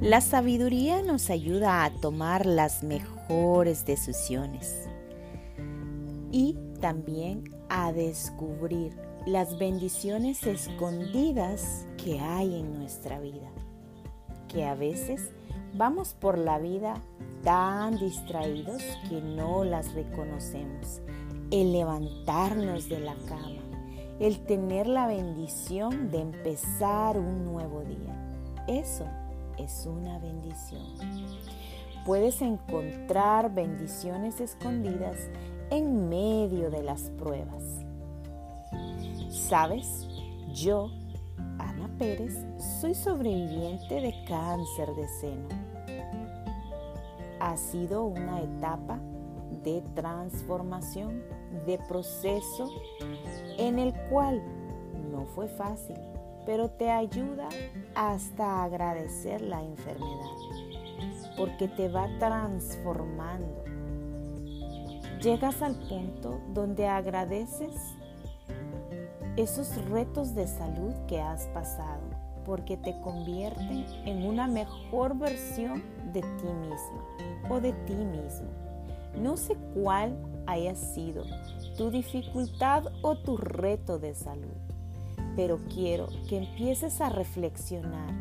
La sabiduría nos ayuda a tomar las mejores decisiones y también a descubrir las bendiciones escondidas que hay en nuestra vida, que a veces vamos por la vida tan distraídos que no las reconocemos. El levantarnos de la cama, el tener la bendición de empezar un nuevo día. Eso es una bendición. Puedes encontrar bendiciones escondidas en medio de las pruebas. ¿Sabes? Yo, Ana Pérez, soy sobreviviente de cáncer de seno. Ha sido una etapa de transformación, de proceso en el cual no fue fácil pero te ayuda hasta agradecer la enfermedad, porque te va transformando. Llegas al punto donde agradeces esos retos de salud que has pasado, porque te convierten en una mejor versión de ti misma o de ti mismo. No sé cuál haya sido tu dificultad o tu reto de salud pero quiero que empieces a reflexionar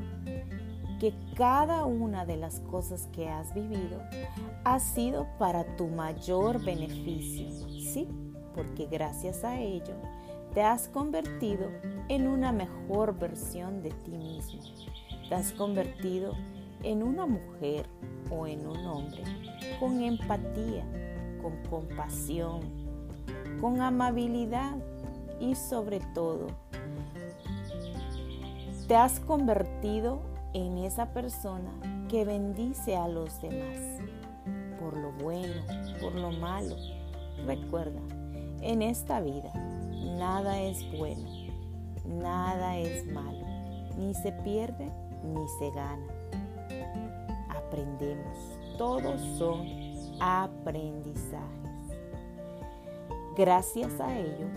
que cada una de las cosas que has vivido ha sido para tu mayor beneficio, ¿sí? Porque gracias a ello te has convertido en una mejor versión de ti mismo. Te has convertido en una mujer o en un hombre con empatía, con compasión, con amabilidad y sobre todo te has convertido en esa persona que bendice a los demás por lo bueno, por lo malo. Recuerda, en esta vida nada es bueno, nada es malo, ni se pierde ni se gana. Aprendemos, todos son aprendizajes. Gracias a ello,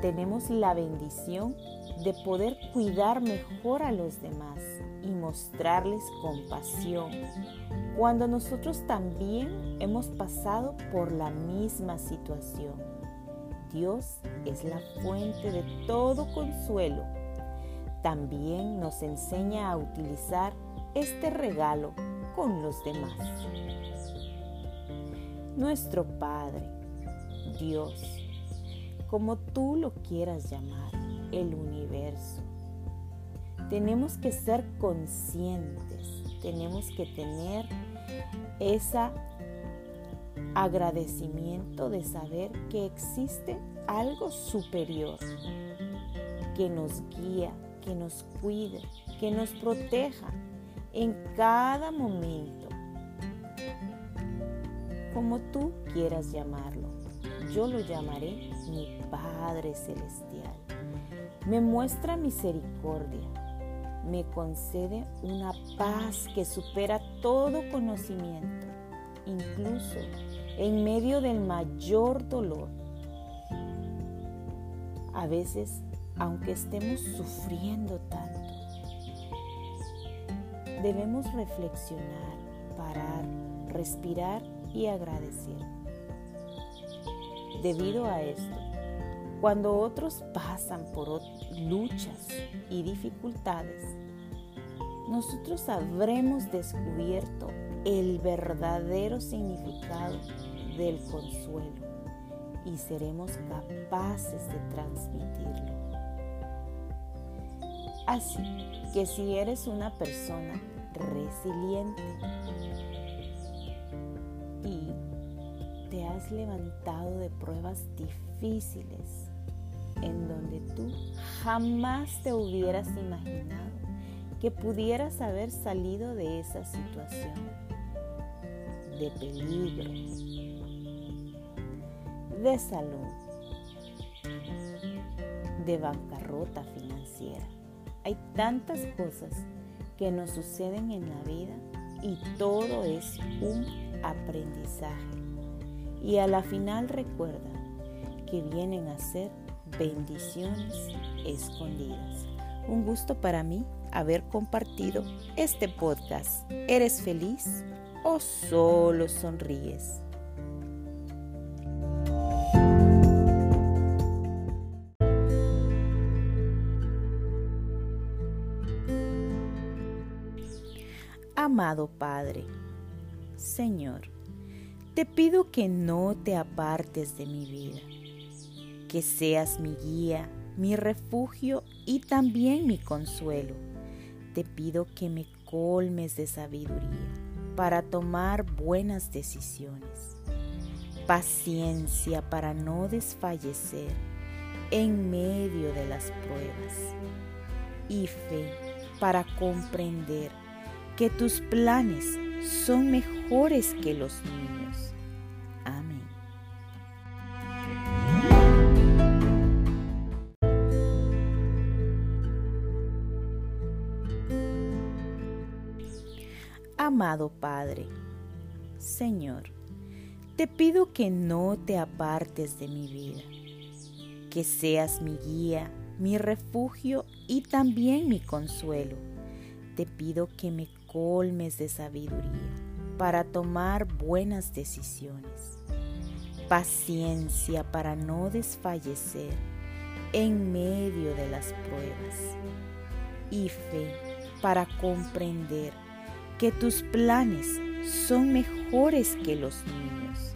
tenemos la bendición de poder cuidar mejor a los demás y mostrarles compasión cuando nosotros también hemos pasado por la misma situación. Dios es la fuente de todo consuelo. También nos enseña a utilizar este regalo con los demás. Nuestro Padre, Dios, como tú lo quieras llamar, el universo. Tenemos que ser conscientes, tenemos que tener ese agradecimiento de saber que existe algo superior que nos guía, que nos cuide, que nos proteja en cada momento, como tú quieras llamarlo. Yo lo llamaré mi Padre Celestial me muestra misericordia, me concede una paz que supera todo conocimiento, incluso en medio del mayor dolor. A veces, aunque estemos sufriendo tanto, debemos reflexionar, parar, respirar y agradecer. Debido a esto, cuando otros pasan por luchas y dificultades, nosotros habremos descubierto el verdadero significado del consuelo y seremos capaces de transmitirlo. Así que si eres una persona resiliente levantado de pruebas difíciles, en donde tú jamás te hubieras imaginado que pudieras haber salido de esa situación de peligro, de salud, de bancarrota financiera. Hay tantas cosas que nos suceden en la vida y todo es un aprendizaje. Y a la final recuerda que vienen a ser bendiciones escondidas. Un gusto para mí haber compartido este podcast. ¿Eres feliz o solo sonríes? Amado Padre, Señor, te pido que no te apartes de mi vida, que seas mi guía, mi refugio y también mi consuelo. Te pido que me colmes de sabiduría para tomar buenas decisiones, paciencia para no desfallecer en medio de las pruebas y fe para comprender que tus planes son mejores que los niños. Amén. Amado Padre, Señor, te pido que no te apartes de mi vida, que seas mi guía, mi refugio y también mi consuelo. Te pido que me colmes de sabiduría para tomar buenas decisiones, paciencia para no desfallecer en medio de las pruebas y fe para comprender que tus planes son mejores que los niños.